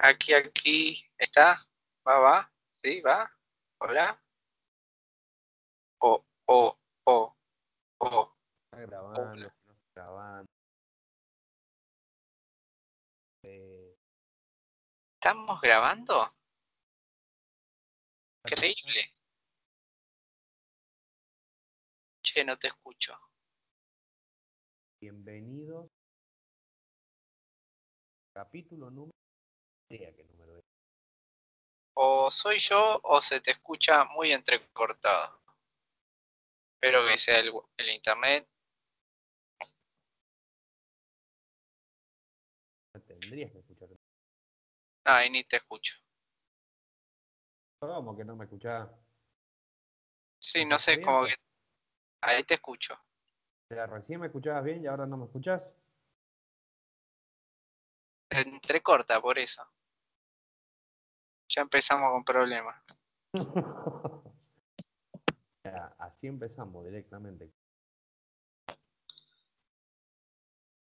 Aquí, aquí. ¿Está? ¿Va, va? ¿Sí, va? ¿Hola? Oh, oh, oh, oh. Está grabando. Eh, ¿Estamos grabando? Increíble. Che, no te escucho. bienvenidos. Capítulo número. Número es. O soy yo o se te escucha muy entrecortado. Espero que sea el, el internet. Tendrías que escuchar. No, ahí ni te escucho. ¿Cómo que no me escuchás? Sí, no sé, bien, como que... Ahí te escucho. O sea, recién me escuchabas bien y ahora no me escuchás. Entrecorta por eso. Ya empezamos con problemas. Así empezamos directamente.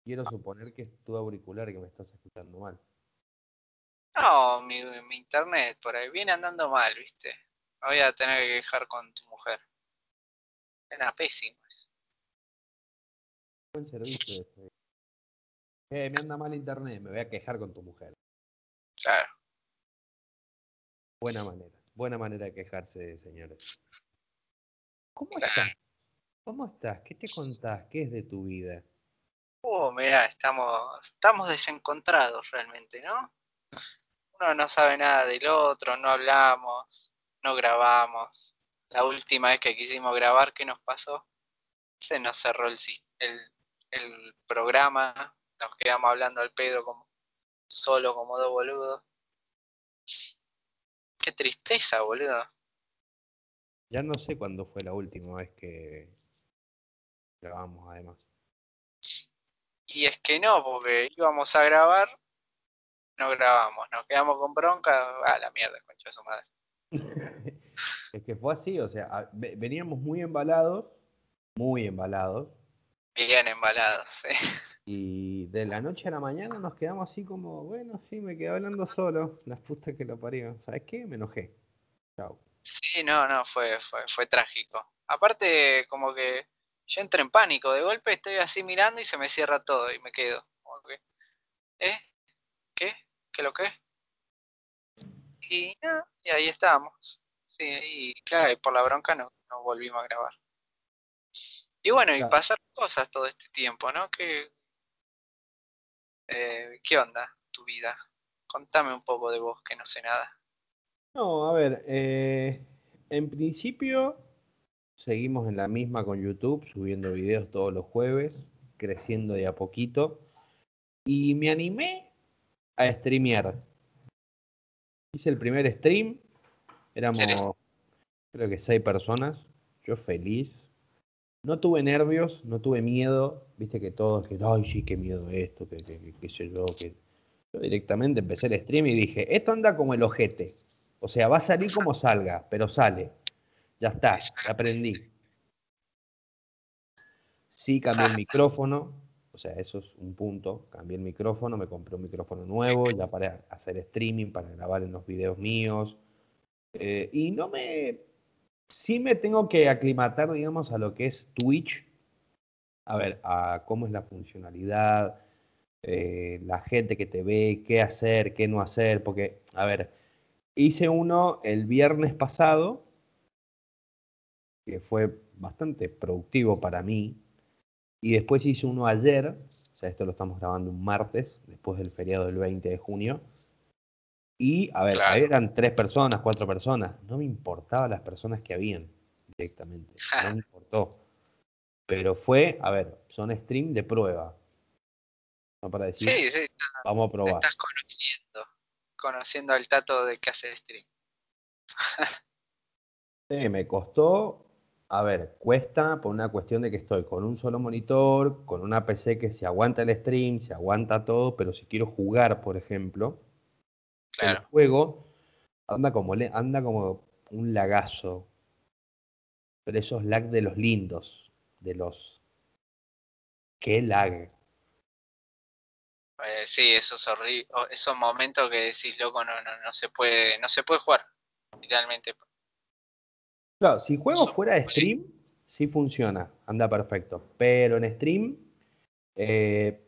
Quiero suponer que es tu auricular que me estás escuchando mal. No, mi, mi internet por ahí viene andando mal, ¿viste? Me voy a tener que quejar con tu mujer. Era pésimo. eso. Buen servicio ese. Eh, me anda mal internet, me voy a quejar con tu mujer. Claro. Buena manera, buena manera de quejarse, señores. ¿Cómo estás? ¿Cómo estás? ¿Qué te contás? ¿Qué es de tu vida? Uh, mirá, estamos, estamos desencontrados realmente, ¿no? Uno no sabe nada del otro, no hablamos, no grabamos. La última vez que quisimos grabar, ¿qué nos pasó? Se nos cerró el, el programa, nos quedamos hablando al pedo como solo como dos boludos. Qué tristeza, boludo. Ya no sé cuándo fue la última vez que grabamos, además. Y es que no, porque íbamos a grabar, no grabamos, nos quedamos con bronca, a la mierda, concha de su madre. es que fue así, o sea, veníamos muy embalados, muy embalados, Bien embalados, sí. Y de la noche a la mañana nos quedamos así como, bueno, sí, me quedé hablando solo, las putas que lo parió. ¿Sabes qué? Me enojé. Chao. Sí, no, no, fue, fue, fue trágico. Aparte, como que yo entré en pánico, de golpe estoy así mirando y se me cierra todo y me quedo. Como que, ¿eh? ¿Qué? ¿Qué lo que? Y, nada, y ahí estábamos. Sí, y claro, y por la bronca no, no volvimos a grabar. Y bueno, y pasaron cosas todo este tiempo, ¿no? ¿Qué, eh, ¿qué onda tu vida? Contame un poco de vos, que no sé nada. No, a ver, eh, en principio seguimos en la misma con YouTube, subiendo videos todos los jueves, creciendo de a poquito. Y me animé a streamear. Hice el primer stream, éramos creo que seis personas, yo feliz. No tuve nervios, no tuve miedo, viste que todos, que ay sí, qué miedo esto, que, que, que- qué sé yo, que... Yo directamente empecé el stream y dije, esto anda como el ojete. O sea, va a salir como salga, pero sale. Ya está, aprendí. Sí cambié el micrófono, o sea, eso es un punto. Cambié el micrófono, me compré un micrófono nuevo ya para hacer streaming, para grabar en los videos míos. Eh, y no me... Sí me tengo que aclimatar, digamos, a lo que es Twitch. A ver, a cómo es la funcionalidad, eh, la gente que te ve, qué hacer, qué no hacer. Porque, a ver, hice uno el viernes pasado, que fue bastante productivo para mí. Y después hice uno ayer, o sea, esto lo estamos grabando un martes, después del feriado del 20 de junio. Y, a ver, Claro. eran tres personas, cuatro personas. No me importaba las personas que habían directamente. No me importó. Pero fue, a ver, son stream de prueba. No para decir, Sí, sí, vamos a te probar. estás conociendo, conociendo al tato de que hace stream. Sí, me costó, a ver, cuesta por una cuestión de que estoy con un solo monitor, con una PC que se aguanta el stream, se aguanta todo, pero si quiero jugar, por ejemplo, el Claro. juego anda como, anda como un lagazo. Pero esos lag de los lindos, de los... ¡Qué lag! Eh, sí, esos esos momentos que decís, loco, no, no, no se puede, no se puede jugar, literalmente. Claro, si juego fuera de stream, sí funciona, anda perfecto. Pero en stream eh,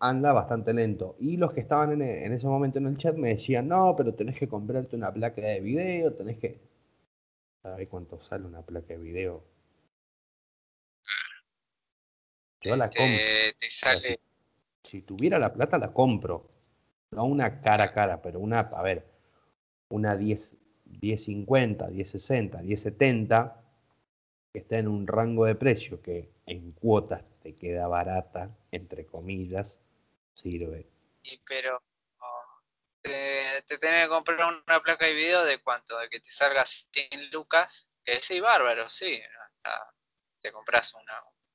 anda bastante lento. Y los que estaban en, en, ese momento en el chat me decían, no, pero tenés que comprarte una placa de video, tenés que... ¿Sabés cuánto sale una placa de video? Yo la compro. te sale si tuviera la plata la compro. No una cara a cara, pero una, a ver, una 10, 1050, 1060, 1070, que está en un rango de precio que en cuotas te queda barata, entre comillas, sirve. Y pero te, te tenés que comprar una placa de video de cuánto, de que te salga 100 lucas, que sí, bárbaro, sí, te compras un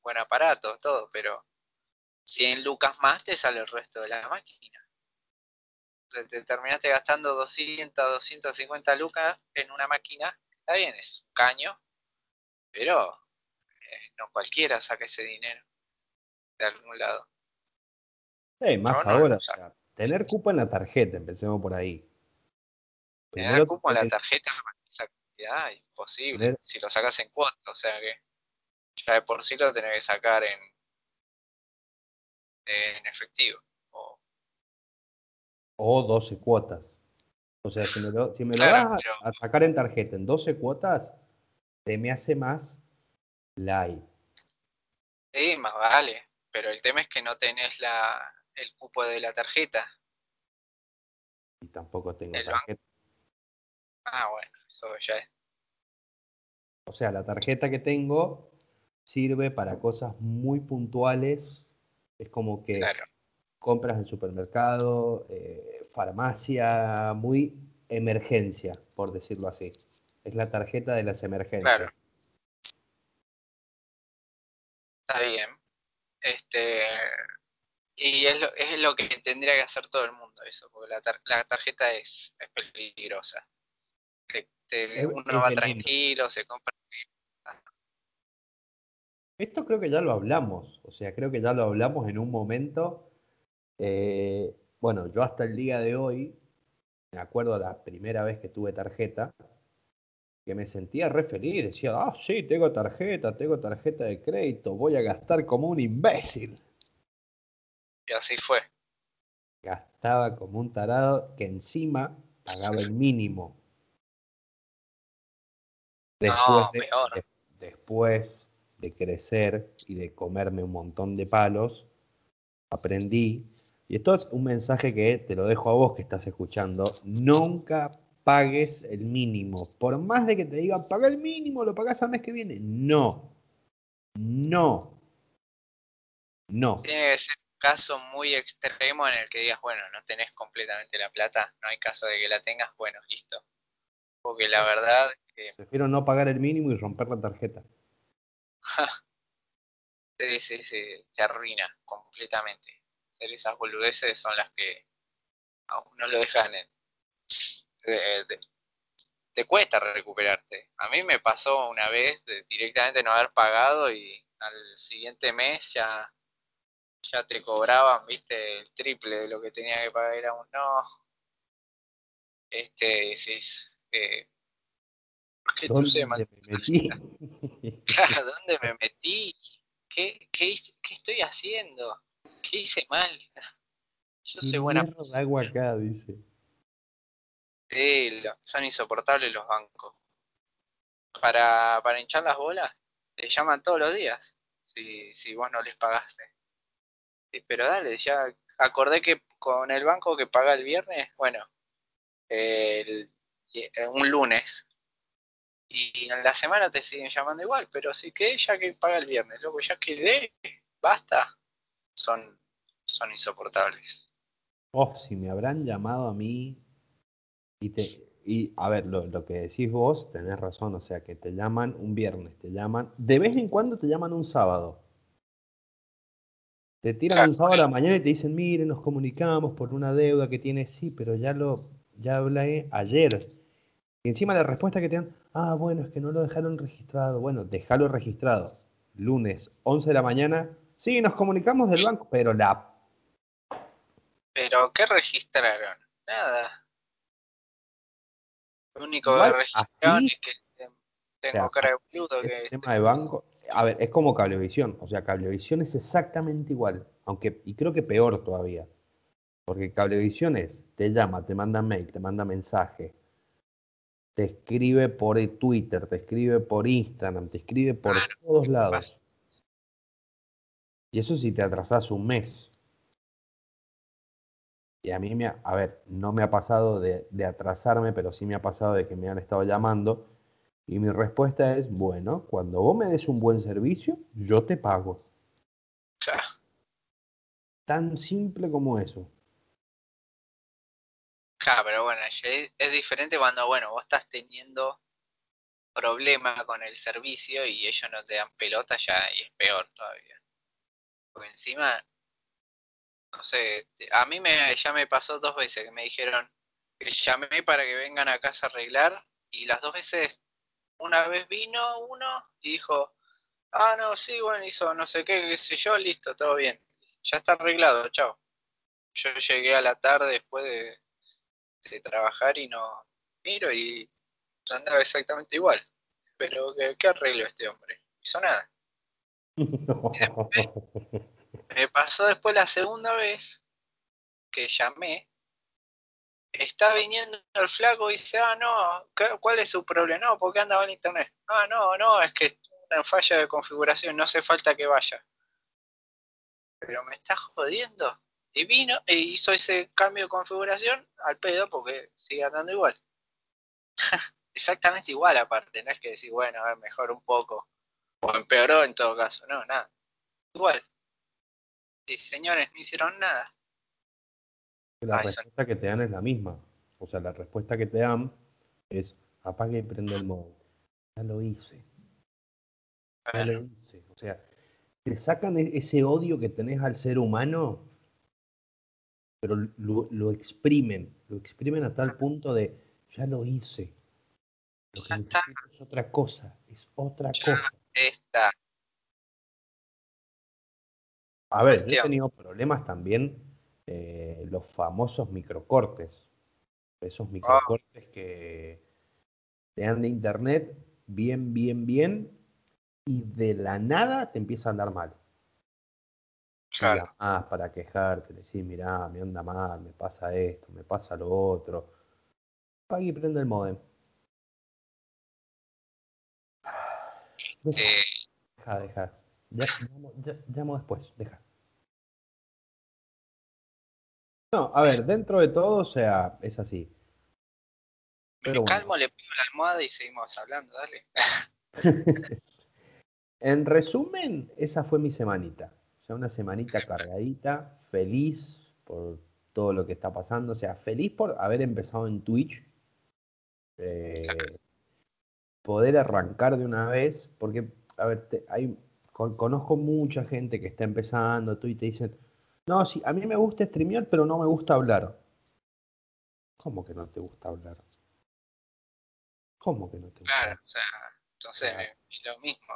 buen aparato, todo, pero 100 lucas más te sale el resto de la máquina. O te terminaste gastando 200, 250 lucas en una máquina. Está bien, es un caño, pero eh, no cualquiera saca ese dinero de algún lado. Sí, más ahora. tener cupo en la tarjeta, empecemos por ahí. Tener cupo en la tarjeta esa cantidad imposible. Si lo sacas en cuota, o sea que ya de por sí lo tenés que sacar en en efectivo. O, 12 cuotas. O sea, si me lo, si me lo vas a, sacar en tarjeta en 12 cuotas, te me hace más light. Sí, más vale. Pero el tema es que no tenés la, el cupo de la tarjeta. Y tampoco tengo tarjeta. Ah, bueno, eso ya es. O sea, la tarjeta que tengo sirve para cosas muy puntuales es como que compras en supermercado, eh, farmacia, muy emergencia, por decirlo así. Es la tarjeta de las emergencias. Claro. Está bien. Este, y es lo, es lo que tendría que hacer todo el mundo eso, porque la, la tarjeta es, es peligrosa. uno va tranquilo, se compra esto creo que ya lo hablamos, o sea, creo que ya lo hablamos en un momento. Eh, bueno, yo hasta el día de hoy, me acuerdo la primera vez que tuve tarjeta, que me sentía re feliz, decía, ah, sí, tengo tarjeta, tengo tarjeta de crédito, voy a gastar como un imbécil. Y así fue. Gastaba como un tarado que encima pagaba el mínimo. Después, peor. después de crecer y de comerme un montón de palos, aprendí, y esto es un mensaje que te lo dejo a vos que estás escuchando, nunca pagues el mínimo. Por más de que te digan, paga el mínimo, lo pagás al mes que viene. No. No. No. Tiene que ser caso muy extremo en el que digas, bueno, no tenés completamente la plata, no hay caso de que la tengas, bueno, listo. Porque la verdad que... Prefiero no pagar el mínimo y romper la tarjeta. sí, sí, sí, te arruina completamente. esas boludeces son las que a uno lo dejan en, te cuesta recuperarte. A mí me pasó una vez de directamente no haber pagado y al siguiente mes ya, ya te cobraban, viste, el triple de lo que tenía que pagar. Era un no. Este, decís, eh, ¿Qué ¿Dónde me metí? Claro, ¿dónde me metí? ¿Qué, qué, qué estoy haciendo? ¿Qué hice mal? Yo soy buena. De agua acá, dice. Sí, son insoportables los bancos. Para, para hinchar las bolas, te llaman todos los días si, si vos no les pagaste. Pero dale, ya acordé que con el banco que paga el viernes, bueno, el, un lunes y en la semana te siguen llamando igual, pero sí que ya que paga el viernes, luego ya que dé, basta, son, son insoportables. Oh, si me habrán llamado a mí y te y a ver, lo, lo, que decís vos, tenés razón, o sea que te llaman un viernes, te llaman, de vez en cuando te llaman un sábado. Te tiran un sábado a la mañana y te dicen, mire, nos comunicamos por una deuda que tienes, sí, pero ya lo, ya hablé ayer. Y encima la respuesta que te dan, Ah, bueno, es que no lo dejaron registrado. Bueno, déjalo registrado. Lunes, 11 de la mañana. Sí, nos comunicamos del banco, pero la... Pero, ¿qué registraron? Nada. Lo único que registraron así, es que tengo sea, cara de que tema de banco, a ver, es como Cablevisión, o sea, Cablevisión es exactamente igual, aunque, y creo que peor todavía, porque Cablevisión es, te llama, te manda mail, te manda mensaje, te escribe por Twitter, te escribe por Instagram, te escribe por Ah, no, todos ¿qué lados. pasa? Y eso si te atrasás un mes. Y a mí me ha, a ver, no me ha pasado de, de atrasarme, pero sí me ha pasado de que me han estado llamando. Y mi respuesta es, bueno, cuando vos me des un buen servicio, yo te pago. Claro. Tan simple como eso. Claro, pero bueno, es, diferente cuando, bueno, vos estás teniendo problema con el servicio y ellos no te dan pelota ya y es peor todavía. Porque encima, no sé, a mí me, ya me pasó dos veces que me dijeron que llamé para que vengan a casa a arreglar y las dos veces, una vez vino uno y dijo, ah, no, sí, bueno, hizo no sé qué, qué sé yo, listo, todo bien. Ya está arreglado, chao. Yo llegué a la tarde después de, de trabajar y no miro y andaba exactamente igual. Pero ¿qué, qué arregló este hombre? No hizo nada. Me pasó después la segunda vez que llamé. Está viniendo el flaco y dice, ah, no, ¿qué- ¿cuál es su problema? No, ¿por qué andaba en internet? Ah, no, no, es que una falla de configuración, no hace falta que vaya. Pero me está jodiendo. Y vino e hizo ese cambio de configuración al pedo porque sigue andando igual. Exactamente igual aparte, no es que decir, bueno, a ver, mejor un poco. O empeoró en todo caso, no, nada. Igual. Sí, señores, no hicieron nada. La Ah, respuesta que te dan es la misma. O sea, la respuesta que te dan es apague y prende el modo. Ya lo hice. Ya lo hice. O sea, te sacan e- ese odio que tenés al ser humano, pero lo, lo exprimen. Lo exprimen a tal punto de ya lo hice. Lo que está. es otra cosa. Es otra Ya. cosa. Esta. A ver, yo he tenido problemas también, eh, los famosos microcortes. Esos microcortes que te dan de internet bien, bien, bien, y de la nada te empieza a andar mal. Claro. Ah, para quejarte, decir, mirá, me anda mal, me pasa esto, me pasa lo otro. Apaga y prende el modem. Deja, Eh, deja, deja. Ya- llamo, ya- llamo después, deja. No, a ver, dentro de todo, o sea, es así. me Pero bueno. calmo, le pido la almohada y seguimos hablando, dale. En resumen, esa fue mi semanita. O sea, una semanita cargadita, feliz por todo lo que está pasando. O sea, feliz por haber empezado en Twitch. Eh, poder arrancar de una vez, porque, a ver, te- hay, con- conozco mucha gente que está empezando Twitch y te dicen, no, sí, a mí me gusta streamear, pero no me gusta hablar. ¿Cómo que no te gusta hablar? ¿Cómo que no te gusta Claro, hablar? o sea, entonces Claro. es lo mismo.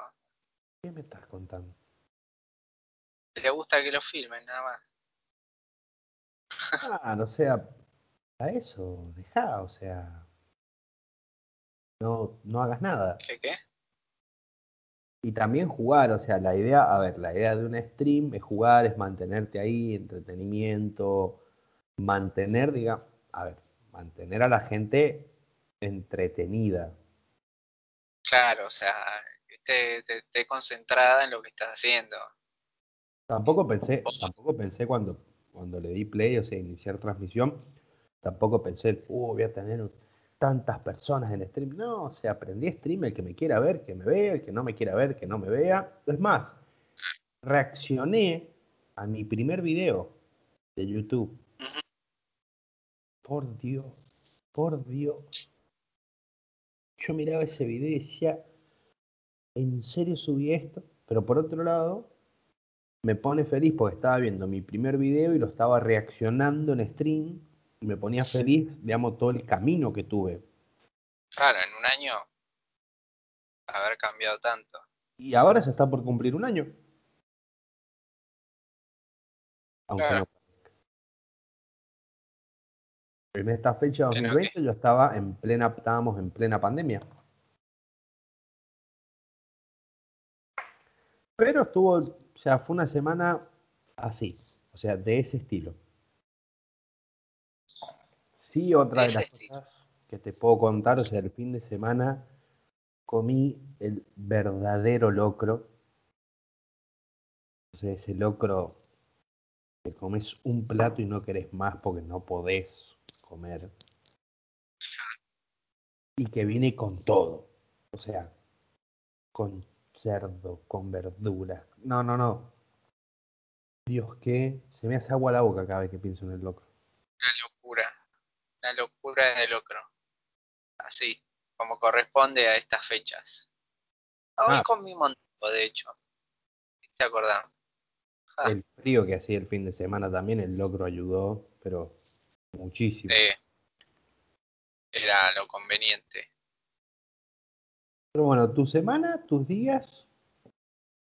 ¿Qué me estás contando? Le gusta que lo filmen, nada más. Ah, o sea, a eso, deja, o sea, no, no hagas nada. ¿Qué qué? Y también jugar, o sea, la idea, a ver, la idea de un stream es jugar, es mantenerte ahí, entretenimiento, mantener, diga, a ver, mantener a la gente entretenida. Claro, o sea, esté concentrada en lo que estás haciendo. Tampoco pensé, tampoco pensé cuando, cuando le di play, o sea, iniciar transmisión, tampoco pensé, uh, voy a tener tantas personas en stream. No, o sea, aprendí stream, el que me quiera ver, que me vea, el que no me quiera ver, que no me vea. Es más, reaccioné a mi primer video de YouTube. Por Dios, por Dios. Yo miraba ese video y decía, ¿en serio subí esto? Pero por otro lado, me pone feliz porque estaba viendo mi primer video y lo estaba reaccionando en stream y me ponía feliz, digamos, todo el camino que tuve. Claro, en un año haber cambiado tanto. Y ahora se está por cumplir un año. Aunque Claro. no. En esta fecha 2020 yo estaba en plena, estábamos en plena pandemia. Pero estuvo, o sea, fue una semana así, o sea, de ese estilo. Sí, otra de las cosas que te puedo contar, o sea, el fin de semana comí el verdadero locro. O sea, ese locro que comes un plato y no querés más porque no podés comer. Y que viene con todo. O sea, con cerdo, con verduras. No, no, no. Dios, que se me hace agua la boca cada vez que pienso en el locro. De locro. Así, como corresponde a estas fechas. Hoy ah. comí un montón, de hecho. ¿Te acordás? El frío que hacía el fin de semana también, el locro ayudó, pero muchísimo. Sí. Era lo conveniente. Pero bueno, tu semana, tus días,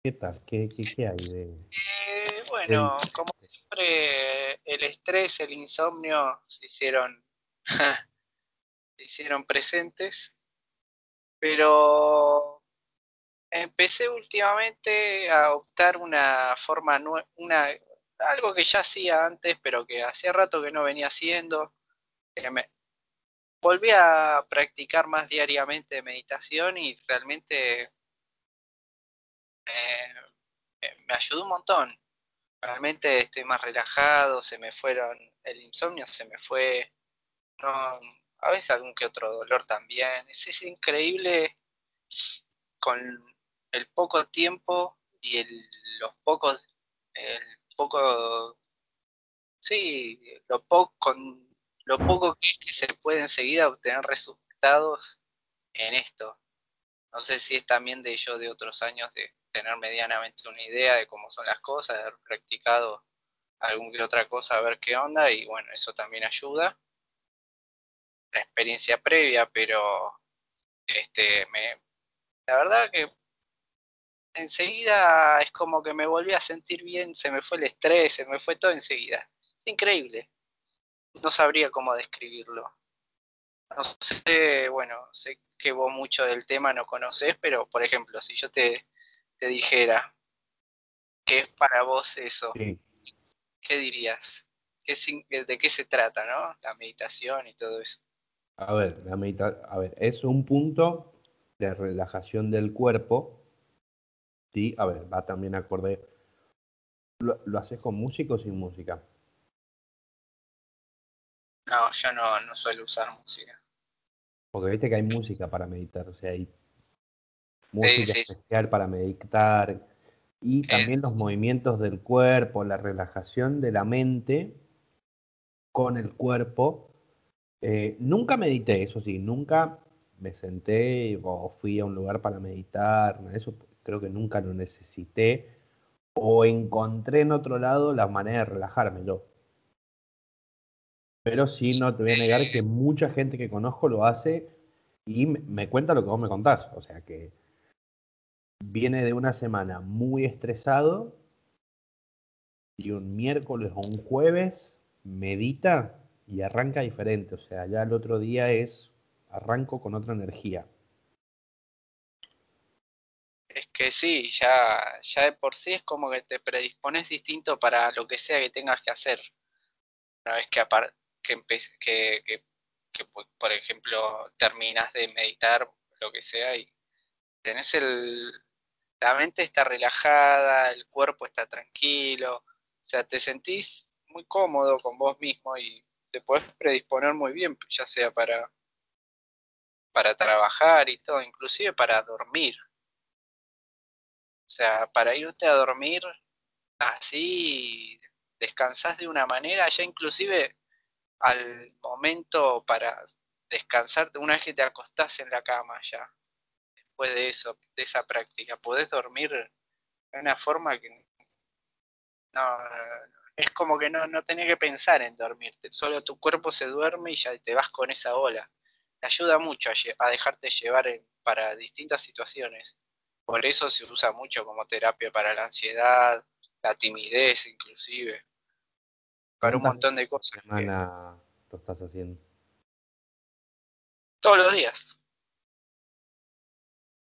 ¿qué tal? ¿Qué, qué, hay de...? Eh, bueno, como siempre, el estrés, el insomnio se hicieron, se hicieron presentes, pero empecé últimamente a optar una forma, una, algo que ya hacía antes, pero que hacía rato que no venía haciendo, volví a practicar más diariamente meditación y realmente eh, me ayudó un montón. Realmente estoy más relajado, se me fueron el insomnio, se me fue, a veces algún que otro dolor también. Es, es increíble con el poco tiempo y el, los pocos, el poco, sí, lo poco, con lo poco que, se puede enseguida obtener resultados en esto. No sé si es también de ello de otros años de tener medianamente una idea de cómo son las cosas, de haber practicado alguna que otra cosa, a ver qué onda, y bueno, eso también ayuda. La experiencia previa, pero este me la verdad que enseguida es como que me volví a sentir bien, se me fue el estrés, se me fue todo enseguida. Es increíble no sabría cómo describirlo. No sé, bueno, sé que vos mucho del tema no conocés, pero por ejemplo, si yo te, te dijera qué es para vos eso, ¿qué dirías? ¿De qué se trata, no? La meditación y todo eso. A ver, la medita a ver, es un punto de relajación del cuerpo. Sí, a ver, va también acorde. ¿Lo, lo haces con música o sin música? No, yo no, no suelo usar música. Porque viste que hay música para meditar, o sea, hay música especial para meditar y eh. también los movimientos del cuerpo, la relajación de la mente con el cuerpo. Eh, nunca medité, eso sí, nunca me senté o fui a un lugar para meditar, eso creo que nunca lo necesité o encontré en otro lado la manera de relajarme yo. Pero sí, no te voy a negar que mucha gente que conozco lo hace y me cuenta lo que vos me contás. O sea que viene de una semana muy estresado y un miércoles o un jueves medita y arranca diferente. O sea, ya el otro día es arranco con otra energía. Es que sí, ya, ya de por sí es como que te predispones distinto para lo que sea que tengas que hacer. Una vez que, que, que, por ejemplo, terminas de meditar, lo que sea, y tenés el, la mente está relajada, el cuerpo está tranquilo, o sea, te sentís muy cómodo con vos mismo y te puedes predisponer muy bien, ya sea para, para trabajar y todo, inclusive para dormir. O sea, para irte a dormir así, descansás de una manera, ya inclusive al momento para descansar, una vez que te acostás en la cama ya, después de eso, de esa práctica, podés dormir de una forma que no, es como que no, no tenés que pensar en dormirte, solo tu cuerpo se duerme y ya te vas con esa ola. Te ayuda mucho a, dejarte llevar para distintas situaciones. Por eso se usa mucho como terapia para la ansiedad, la timidez inclusive para un montón de cosas. Semana lo estás haciendo? Todos los días.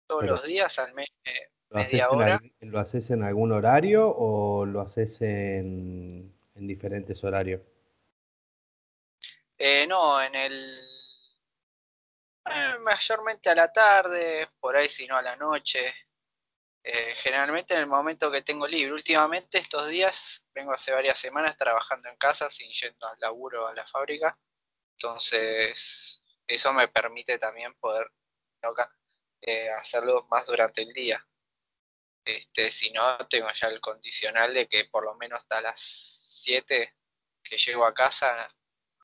Todos los días, al menos media hora. ¿Lo haces en algún horario o lo haces en, diferentes horarios? Eh, no, en el... Eh, mayormente a la tarde, por ahí si no a la noche. Eh, generalmente en el momento que tengo libre. Últimamente estos días, vengo hace varias semanas trabajando en casa sin yendo al laburo a la fábrica. Entonces, eso me permite también poder eh, hacerlo más durante el día. Este, si no, tengo ya el condicional de que por lo menos hasta las 7 que llego a casa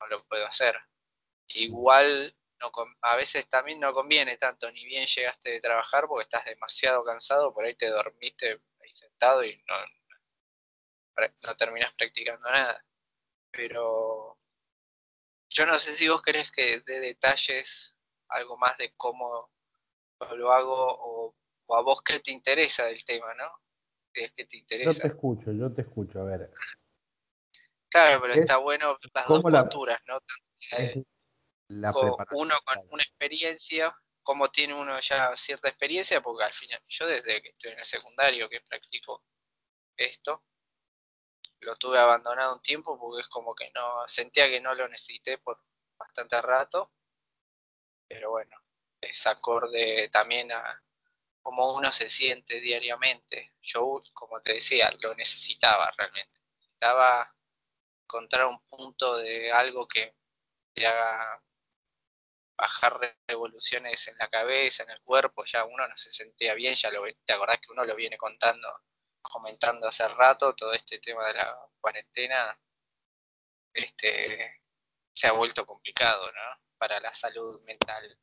no lo puedo hacer. Igual a veces también no conviene tanto, ni bien llegaste de trabajar porque estás demasiado cansado, por ahí te dormiste ahí sentado y no, no terminas practicando nada. Pero yo no sé si vos querés que dé detalles, algo más de cómo lo hago o, a vos qué te interesa del tema, ¿no? es que te interesa. Yo te escucho, yo te escucho, a ver. Claro, pero está bueno las dos posturas, ¿no? uno con una experiencia, como tiene uno ya cierta experiencia, porque al final yo desde que estoy en el secundario que practico esto, lo tuve abandonado un tiempo porque es como que no, sentía que no lo necesité por bastante rato, pero bueno, es acorde también a cómo uno se siente diariamente. Yo, como te decía, lo necesitaba realmente. Necesitaba encontrar un punto de algo que te haga bajar revoluciones en la cabeza, en el cuerpo, ya uno no se sentía bien, ya lo, te acordás que uno lo viene contando, comentando hace rato, todo este tema de la cuarentena, este, se ha vuelto complicado, ¿no? Para la salud mental.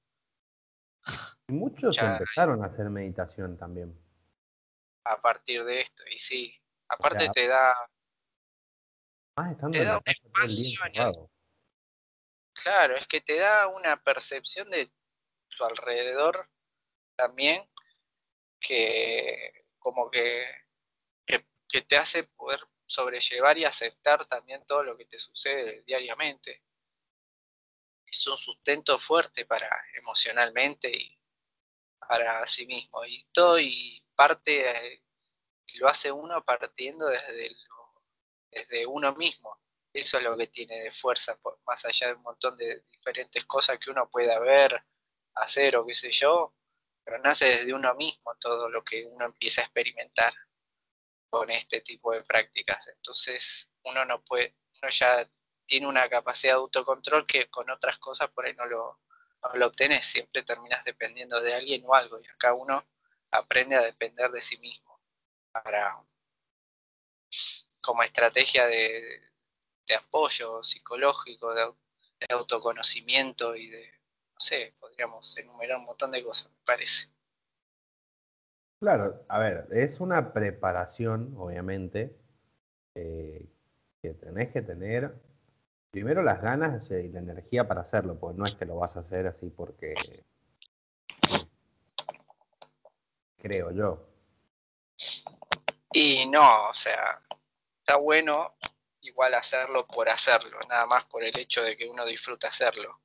Muchos empezaron a hacer meditación también. A partir de esto, y sí, aparte te da... te da un espacio Claro, es que te da una percepción de tu alrededor también que como que, que, te hace poder sobrellevar y aceptar también todo lo que te sucede diariamente. Es un sustento fuerte para emocionalmente y para sí mismo. Y todo y parte, eh, lo hace uno partiendo desde, desde uno mismo eso es lo que tiene de fuerza, más allá de un montón de diferentes cosas que uno pueda ver, hacer o qué sé yo, pero nace desde uno mismo todo lo que uno empieza a experimentar con este tipo de prácticas. Entonces uno no puede, uno ya tiene una capacidad de autocontrol que con otras cosas por ahí no lo, no lo obtenés, siempre terminas dependiendo de alguien o algo, y acá uno aprende a depender de sí mismo para como estrategia de, apoyo psicológico, de, autoconocimiento y de, no sé, podríamos enumerar un montón de cosas, me parece. Claro, a ver, es una preparación, obviamente, eh, que tenés que tener primero las ganas y la energía para hacerlo, pues no es que lo vas a hacer así porque creo yo. Y no, o sea, está bueno igual hacerlo por hacerlo, nada más por el hecho de que uno disfruta hacerlo.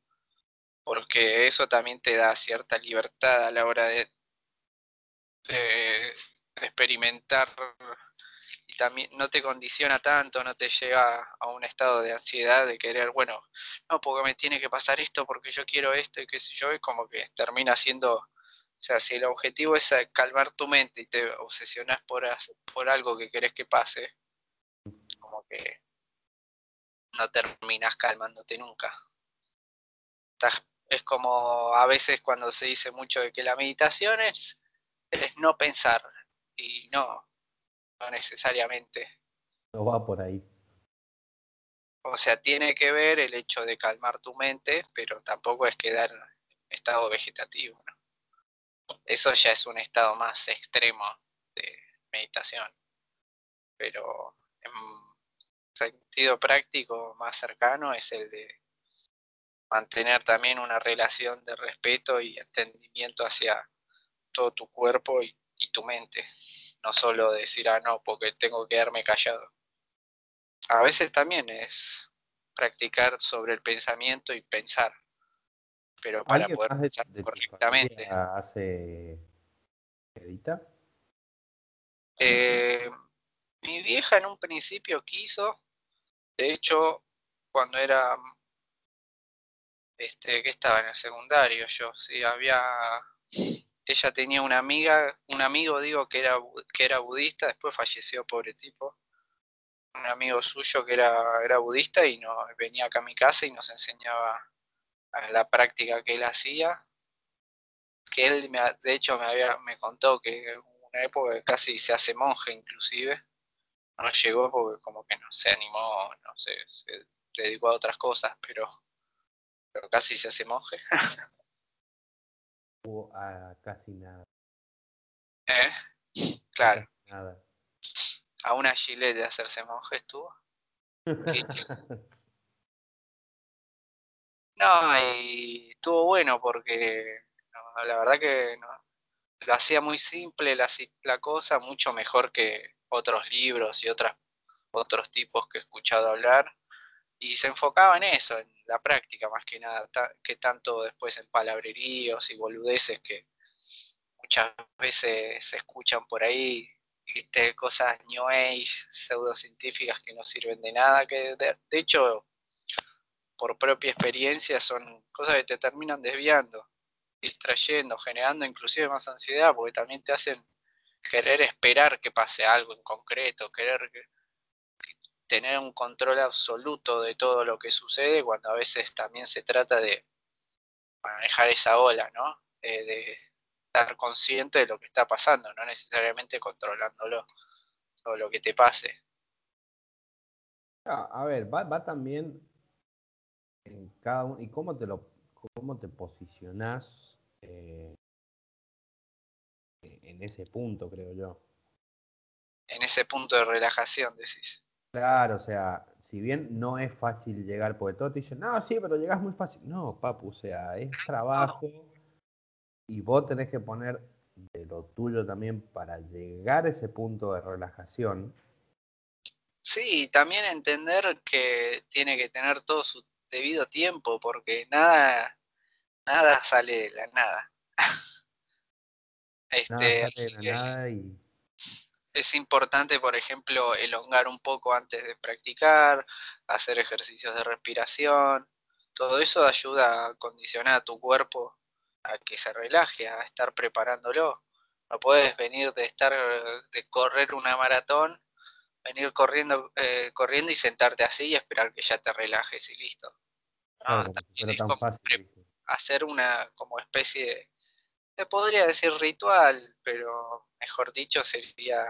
Porque eso también te da cierta libertad a la hora de, experimentar y también no te condiciona tanto, no te lleva a un estado de ansiedad de querer, bueno, no, porque me tiene que pasar esto porque yo quiero esto y qué sé yo, es como que termina siendo, o sea, si el objetivo es calmar tu mente y te obsesionas por, por algo que querés que pase, como que no terminas calmándote nunca. Es como a veces cuando se dice mucho de que la meditación es, no pensar, y no necesariamente. No va por ahí. O sea, tiene que ver el hecho de calmar tu mente, pero tampoco es quedar en estado vegetativo. Eso ya es un estado más extremo de meditación. Pero sentido práctico más cercano es el de mantener también una relación de respeto y entendimiento hacia todo tu cuerpo y, tu mente. No solo decir, ah, no, porque tengo que quedarme callado. A veces también es practicar sobre el pensamiento y pensar. Pero para poder pensar correctamente. hace edita? Eh, mi vieja en un principio quiso, de hecho, cuando era, este, que estaba en el secundario yo, sí, había, ella tenía una amiga, un amigo digo que era, que era budista, después falleció, pobre tipo, un amigo suyo que era, era budista y no, venía acá a mi casa y nos enseñaba la práctica que él hacía, que él me, de hecho me, había, me contó que una época casi se hace monje inclusive, no llegó porque como que no se animó, no sé, se dedicó a otras cosas, pero, pero casi se hace monje. O a casi nada. ¿Eh? Claro. Nada. A una gilet de hacerse monje estuvo. no, y estuvo bueno porque la verdad que no, lo hacía muy simple la, la cosa, mucho mejor que otros libros y otras, otros tipos que he escuchado hablar. Y se enfocaba en eso, en la práctica más que nada, que tanto después en palabreríos y boludeces que muchas veces se escuchan por ahí, cosas New Age, pseudocientíficas que no sirven de nada, que de, de hecho, por propia experiencia, son cosas que te terminan desviando distrayendo, generando inclusive más ansiedad, porque también te hacen querer esperar que pase algo en concreto, querer tener un control absoluto de todo lo que sucede, cuando a veces también se trata de manejar esa ola, ¿no? de estar consciente de lo que está pasando, no necesariamente controlándolo, todo lo que te pase. Ah, a ver, va, va también en cada uno, y cómo te lo, cómo te posicionás eh, en ese punto, creo yo. En ese punto de relajación, decís. Claro, o sea, si bien no es fácil llegar, porque todos te dicen, no, sí, pero llegas muy fácil. No, papu, o sea, es trabajo y vos tenés que poner de lo tuyo también para llegar a ese punto de relajación. Sí, también entender que tiene que tener todo su debido tiempo, porque nada, nada sale de la nada. este, nada y... Es importante, por ejemplo, elongar un poco antes de practicar, hacer ejercicios de respiración. Todo eso ayuda a condicionar a tu cuerpo a que se relaje, a estar preparándolo. No puedes venir de estar, de correr una maratón, venir corriendo, eh, corriendo y sentarte así y esperar que ya te relajes y listo. No, tan fácil hacer una como especie de, se podría decir ritual, pero mejor dicho sería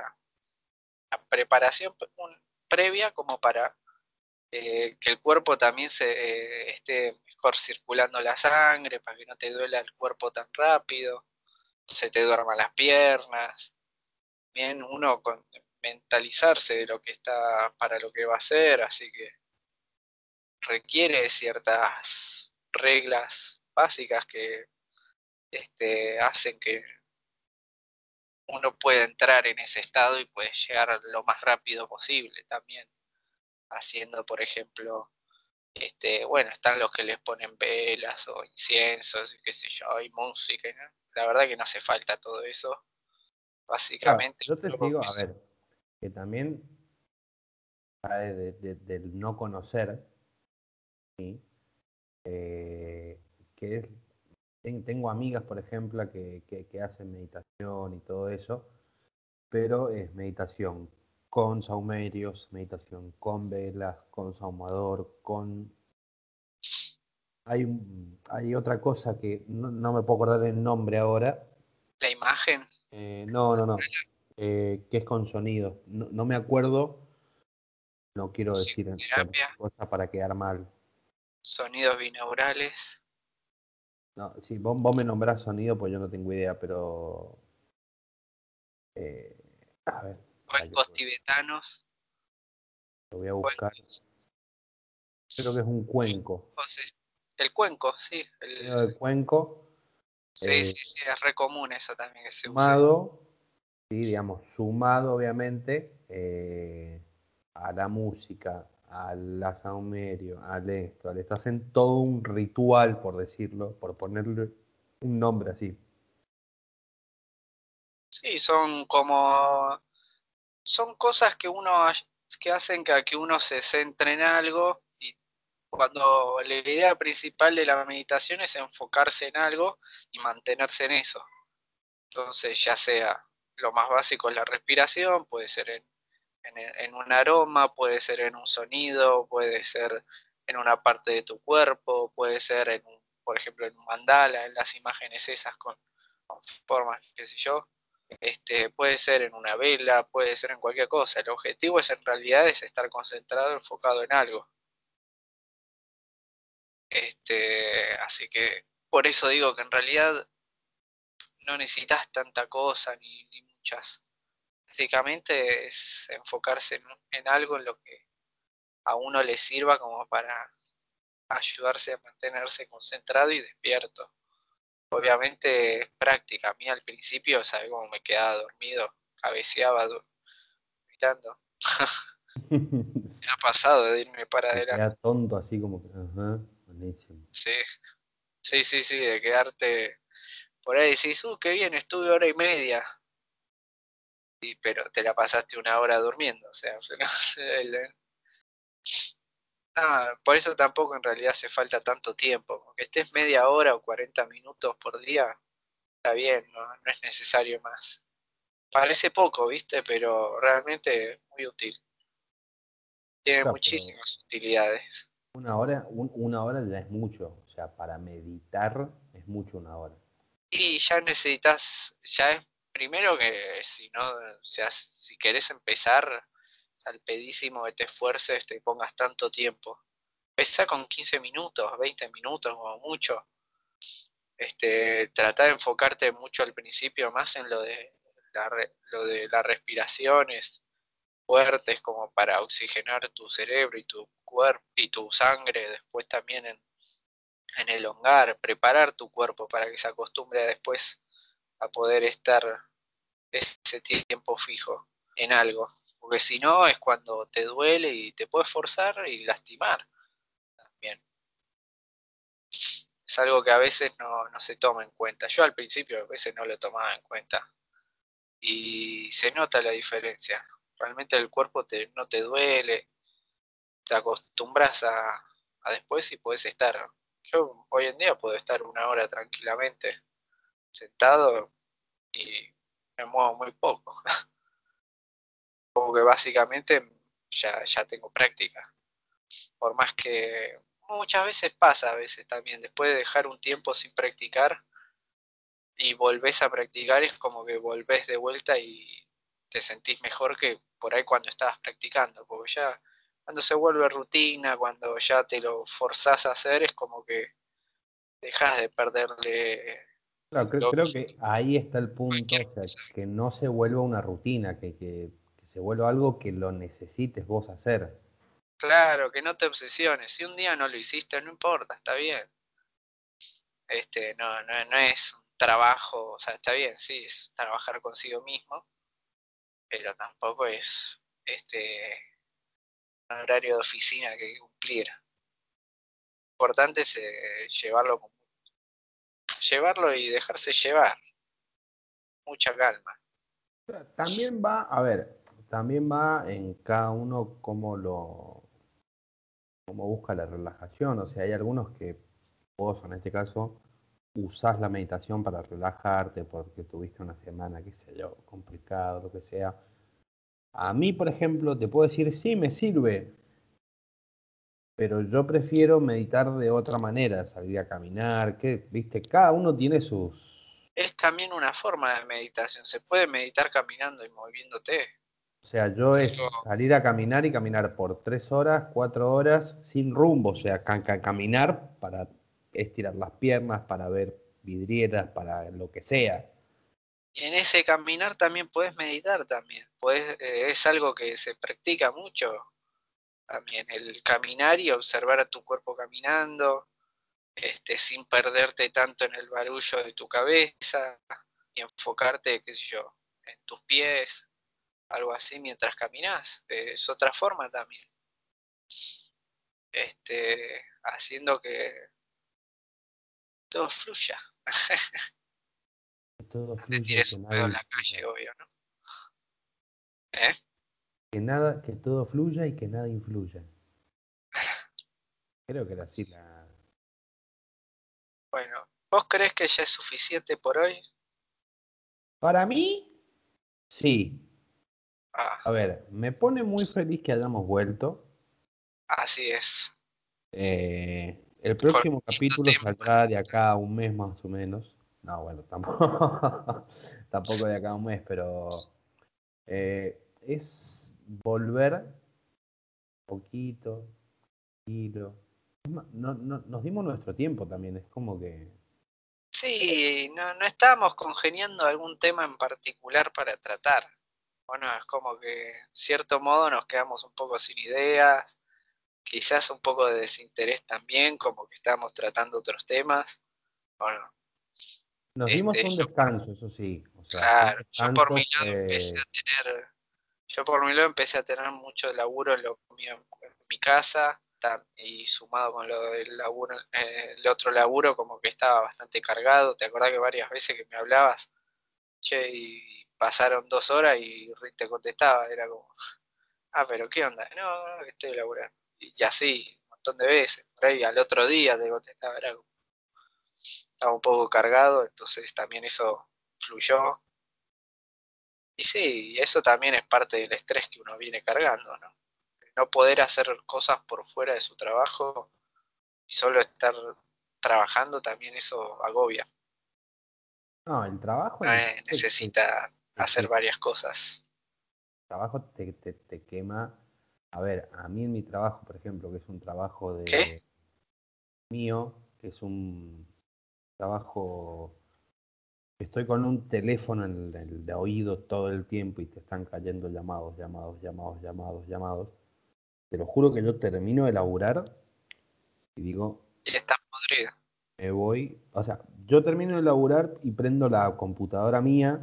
la preparación previa como para eh, que el cuerpo también se eh, esté mejor circulando la sangre, para que no te duela el cuerpo tan rápido, se te duerman las piernas. Bien, uno con, mentalizarse de lo que está para lo que va a hacer, así que requiere ciertas reglas básicas que este, hacen que uno pueda entrar en ese estado y puede llegar lo más rápido posible también. Haciendo, por ejemplo, este, bueno, están los que les ponen velas o inciensos, qué sé yo, hay música. La verdad que no hace falta todo eso. Básicamente. yo te digo, a ver, que también de, del no conocer, ¿sí? eh, que tengo amigas, por ejemplo, que, hacen meditación y todo eso, pero es meditación con saumerios, meditación con velas, con saumador, con... Hay, hay otra cosa que no, me puedo acordar el nombre ahora. ¿La imagen? Eh, no, no, no. Eh, que es con sonido. No, me acuerdo. No quiero decir cosa para quedar mal. Sonidos binaurales. No, sí, vos, vos, me nombrás sonido, pues yo no tengo idea, pero. Eh, a ver. Cuencos tibetanos. Lo voy a buscar. Creo que es un cuenco. El cuenco, sí. El, cuenco. Sí, eh, sí, sí, es re común eso también que se sumado, Sí, digamos, sumado obviamente eh, a la música, al la saumerio, al esto, al esto. Hacen todo un ritual, por decirlo, por ponerle un nombre así. Sí, son como. Son cosas que uno que hacen que, que uno se centre en algo y cuando la idea principal de la meditación es enfocarse en algo y mantenerse en eso. Entonces, ya sea lo más básico es la respiración, puede ser en, en, un aroma, puede ser en un sonido, puede ser en una parte de tu cuerpo, puede ser en un, por ejemplo, en un mandala, en las imágenes esas con, formas, qué sé yo. Este, puede ser en una vela, puede ser en cualquier cosa. El objetivo es en realidad es estar concentrado, enfocado en algo. Este, así que por eso digo que en realidad no necesitas tanta cosa ni, muchas. Básicamente es enfocarse en, algo en lo que a uno le sirva como para ayudarse a mantenerse concentrado y despierto. Obviamente es práctica. A mí al principio, ¿sabes cómo me quedaba dormido? Cabeceaba gritando. me ha pasado de irme para adelante. Queda tonto así como que, ajá, buenísimo. Sí, sí, sí, sí, de quedarte por ahí decís, uh, qué bien, estuve hora y media. Sí, pero te la pasaste una hora durmiendo, o sea, por eso tampoco en realidad hace falta tanto tiempo. Aunque estés media hora o 40 minutos por día, está bien, no, es necesario más. Parece poco, ¿viste? Pero realmente muy útil. Tiene muchísimas utilidades. Una hora, una hora ya es mucho. O sea, para meditar es mucho una hora. Y ya necesitas, ya es primero que si no, o sea, si querés empezar, al pedísimo que te esfuerces, te pongas tanto tiempo. Empezá con 15 minutos, 20 minutos como mucho. Este, trata de enfocarte mucho al principio más en lo de la, lo de las respiraciones fuertes como para oxigenar tu cerebro y tu cuerpo y tu sangre, después también en en elongar, preparar tu cuerpo para que se acostumbre después a poder estar ese tiempo fijo en algo. Porque si no es cuando te duele y te puedes forzar y lastimar también. Es algo que a veces no, no se toma en cuenta. Yo al principio a veces no lo tomaba en cuenta. Y se nota la diferencia. Realmente el cuerpo te, no te duele, te acostumbras a, a después y puedes estar yo hoy en día puedo estar una hora tranquilamente sentado y me muevo muy poco. Como que básicamente ya, ya tengo práctica. Por más que muchas veces pasa, a veces también, después de dejar un tiempo sin practicar y volvés a practicar, es como que volvés de vuelta y te sentís mejor que por ahí cuando estabas practicando, porque ya cuando se vuelve rutina, cuando ya te lo forzás a hacer, es como que dejas de perderle. Claro, creo, que ahí está el punto, o sea, que no se vuelva una rutina, que, que, se vuelva algo que lo necesites vos hacer. Claro, que no te obsesiones. Si un día no lo hiciste, no importa, está bien. Este, no, no, no es un trabajo, o sea, está bien, sí, es trabajar consigo mismo, pero tampoco es este horario de oficina que cumplir. Lo importante es eh, llevarlo, llevarlo y dejarse llevar. Mucha calma. También va, a ver, también va en cada uno cómo lo cómo busca la relajación. O sea, hay algunos que vos en este caso usás la meditación para relajarte porque tuviste una semana, qué sé yo, complicado, lo que sea a mí, por ejemplo, te puedo decir, sí, me sirve, pero yo prefiero meditar de otra manera, salir a caminar, que, viste, cada uno tiene sus... Es también una forma de meditación, se puede meditar caminando y moviéndote. O sea, yo es salir a caminar y caminar por tres horas, cuatro horas, sin rumbo, o sea, caminar para estirar las piernas, para ver vidrieras, para lo que sea. Y en ese caminar también puedes meditar también. Puedes, eh, es algo que se practica mucho también, el caminar y observar a tu cuerpo caminando, este, sin perderte tanto en el barullo de tu cabeza y enfocarte, qué sé yo, en tus pies, algo así mientras caminas. Es otra forma también. este, haciendo que todo fluya. Todo No te tires un pedo en la calle, obvio, ¿no? ¿Eh? Que nada, que todo fluya y que nada influya. Creo que era así la. Bueno, ¿vos crees que ya es suficiente por hoy? Para mí, sí. Ah, A ver, me pone muy feliz que hayamos vuelto. así es. Eh, el próximo capítulo saldrá de acá a un mes más o menos. No, bueno, tampoco, tampoco de acá a un mes, pero eh, es volver poquito, tranquilo. No, no, nos dimos nuestro tiempo también, es como que Sí, no, no estábamos congeniando algún tema en particular para tratar. Bueno, es como que, en cierto modo, nos quedamos un poco sin ideas, quizás un poco de desinterés también, como que estábamos tratando otros temas. Bueno, nos dimos Este, un yo- descanso, eso sí. O sea, claro, un yo por mi lado empecé a tener, yo por mi lado empecé a tener mucho laburo en lo en mi casa, y sumado con lo del laburo, eh, el otro laburo, como que estaba bastante cargado. ¿Te acordás que varias veces que me hablabas? Che, y pasaron dos horas y te contestaba, era como, ah, pero ¿qué onda? No, no, que estoy laburando. Y, y así, un montón de veces. Ahí al otro día te contestaba, era como, estaba un poco cargado, entonces también eso fluyó. Y sí, eso también es parte del estrés que uno viene cargando, ¿no? No poder hacer cosas por fuera de su trabajo y solo estar trabajando, también eso agobia. No, el trabajo. Eh, necesita te- hacer te- varias cosas. trabajo te, te, te quema. A ver, a mí en mi trabajo, por ejemplo, que es un trabajo de ¿Qué? mío, que es un trabajo estoy con un teléfono en el, de oído todo el tiempo y te están cayendo llamados, llamados, llamados, llamados, llamados. Te lo juro que yo termino de laburar y digo, Y está podrido. me voy, o sea, yo termino de laburar y prendo la computadora mía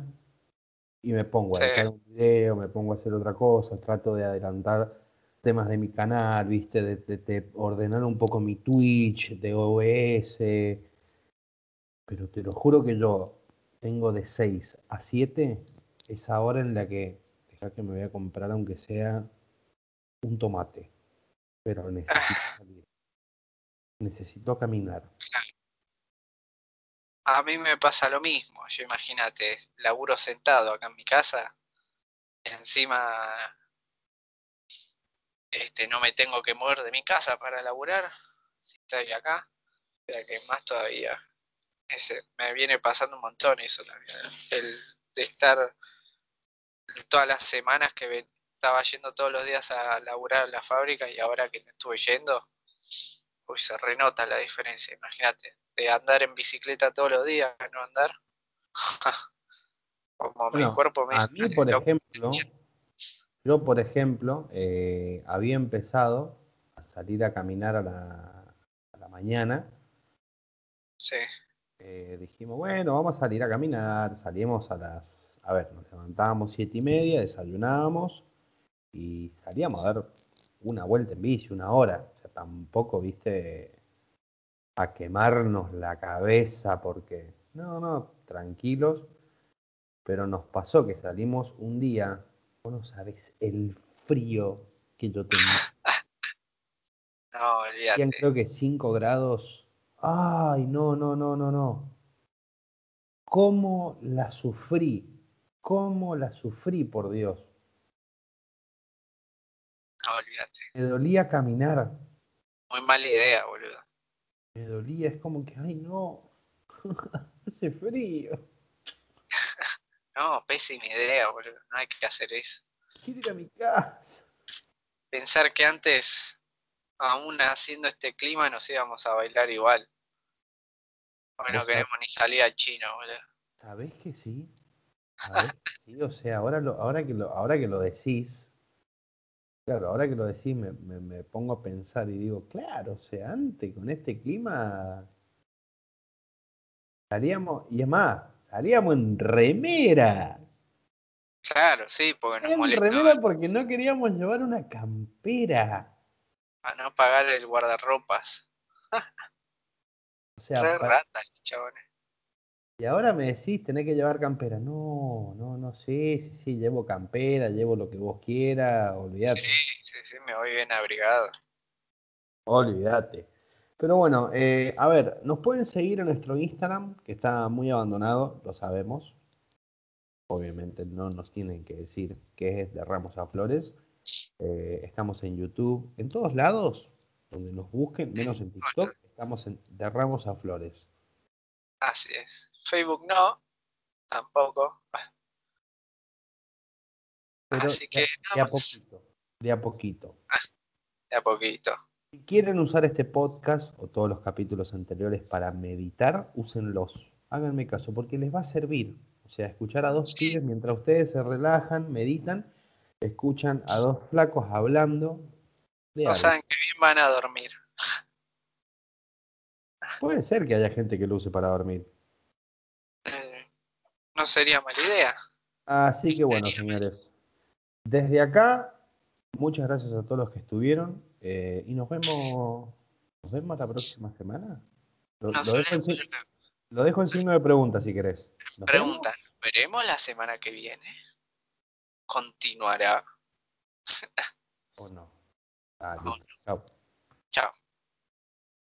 y me pongo a Sí. editar un video, me pongo a hacer otra cosa, trato de adelantar temas de mi canal, viste, de, de- de ordenar un poco mi Twitch, de OBS, pero te lo juro que yo tengo de 6 a 7 esa hora en la que, deja que me voy a comprar aunque sea un tomate, pero necesito salir, necesito caminar. A mí me pasa lo mismo. Yo imagínate, laburo sentado acá en mi casa. Encima, este, no me tengo que mover de mi casa para laburar. Si estoy acá. O sea que más todavía. Ese, me viene pasando un montón eso también. El de estar todas las semanas que ven- estaba yendo todos los días a laburar a la fábrica y ahora que no estuve yendo, uy, se renota la diferencia. Imagínate, de andar en bicicleta todos los días a no andar. Como mi cuerpo me A mí, "Dale, por loco". ejemplo, yo, por ejemplo, eh, había empezado a salir a caminar a la, a la mañana. Sí, Eh, dijimos, bueno, vamos a salir a caminar. Salimos a las, a ver, nos levantábamos siete y media, desayunábamos y salíamos a dar una vuelta en bici, una hora. O sea, tampoco, viste, a quemarnos la cabeza porque, no, no, tranquilos. Pero nos pasó que salimos un día, vos no sabés el frío que yo tenía. no, olvídate. creo que 5 grados. Ay, no, no, no, no, no. ¿Cómo la sufrí? ¿Cómo la sufrí, por Dios? No, olvídate. Me dolía caminar. Muy mala idea, boludo. Me dolía, es como que, ay, no. Hace frío. No, pésima idea, boludo. No hay que hacer eso. Quiero ir a mi casa. Pensar que antes, aún haciendo este clima, nos íbamos a bailar igual. Hoy no queremos ni salir al chino, boludo. ¿Sabés que sí? ¿Sabés que sí? O sea, ahora, lo, ahora, que lo, ahora que lo decís, claro, ahora que lo decís me, me- me pongo a pensar y digo, claro, o sea, antes con este clima salíamos, y es más, salíamos en remera. Claro, sí, porque nos En molesta. remera porque no queríamos llevar una campera. A no pagar el guardarropas. O sea, Re para- rata, chabones. y ahora me decís, tenés que llevar campera. No, no, no, sí, sí, sí, llevo campera, llevo lo que vos quieras, olvídate. Sí, sí, sí, me voy bien abrigado. Olvídate. Pero bueno, eh, a ver, nos pueden seguir en nuestro Instagram, que está muy abandonado, lo sabemos. Obviamente no nos tienen que decir que es de Ramos a Flores. Eh, estamos en YouTube, en todos lados, donde nos busquen, menos en TikTok, estamos en de Ramos a Flores. Así es. Facebook no, tampoco. Pero Así que de, a poquito, de a poquito. De a poquito. Si quieren usar este podcast o todos los capítulos anteriores para meditar, úsenlos. Háganme caso, porque les va a servir. O sea, escuchar a dos pibes mientras ustedes se relajan, meditan, escuchan a dos flacos hablando de No algo. saben que bien van a dormir. Puede ser que haya gente que lo use para dormir. Eh, no sería mala idea. Así que bueno, señores. Desde acá, muchas gracias a todos los que estuvieron. eh, y nos vemos. ¿Nos vemos la próxima semana? Lo, dejo en, lo dejo en signo de pregunta si querés. ¿Nos vemos? preguntan, ¿veremos la semana que viene? ¿Continuará? ¿O no? Ah, No, listo. Chao. Chao.